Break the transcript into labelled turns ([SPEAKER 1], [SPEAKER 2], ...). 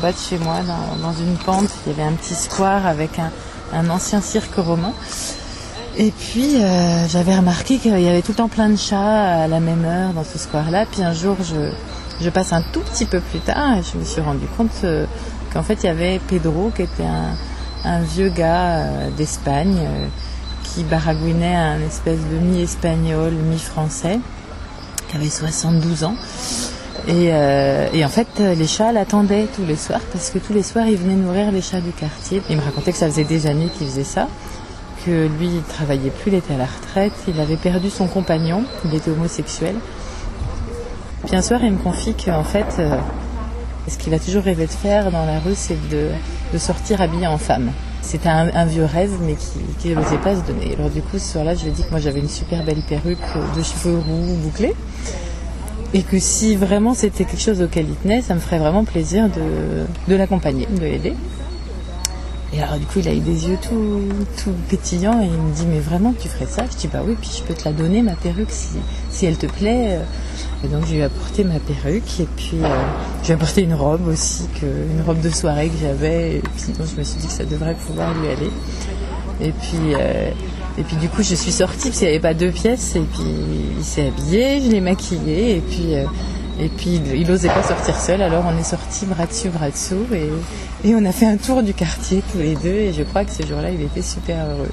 [SPEAKER 1] bas de chez moi, dans, dans une pente. Il y avait un petit square avec un, un ancien cirque romain. Et puis euh, j'avais remarqué qu'il y avait tout le temps plein de chats à la même heure dans ce square-là. Puis un jour, je, je passe un tout petit peu plus tard et je me suis rendu compte euh, qu'en fait il y avait Pedro qui était un, un vieux gars euh, d'Espagne qui baragouinait un espèce de mi-espagnol, mi-français, qui avait 72 ans. Et, euh, et en fait, euh, les chats l'attendaient tous les soirs parce que tous les soirs, il venait nourrir les chats du quartier. Il me racontait que ça faisait des années qu'il faisait ça, que lui, il travaillait plus, il était à la retraite, il avait perdu son compagnon, il était homosexuel. Puis un soir, il me confie qu'en fait, euh, ce qu'il a toujours rêvé de faire dans la rue, c'est de, de sortir habillé en femme. C'était un, un vieux rêve, mais qui qui n'osait pas se donner. Alors du coup, ce soir-là, je lui ai dit que moi, j'avais une super belle perruque de cheveux roux bouclés. Et que si vraiment c'était quelque chose auquel il tenait, ça me ferait vraiment plaisir de, l'accompagner, de l'aider. Et alors du coup, il a eu des yeux tout, pétillants et il me dit mais vraiment tu ferais ça? Je dis bah oui, puis je peux te la donner ma perruque si, elle te plaît. Et donc je lui ai apporté ma perruque et puis euh, je lui ai apporté une robe aussi, une robe de soirée que j'avais. Et puis donc, je me suis dit que ça devrait pouvoir lui aller. Et puis, euh, et puis du coup je suis sortie parce qu'il n'y avait pas deux pièces et puis il s'est habillé, je l'ai maquillé et puis... euh, et puis il n'osait pas sortir seul, alors on est sortis bras dessus, bras dessous et, et on a fait un tour du quartier tous les deux et je crois que ce jour-là il était super heureux.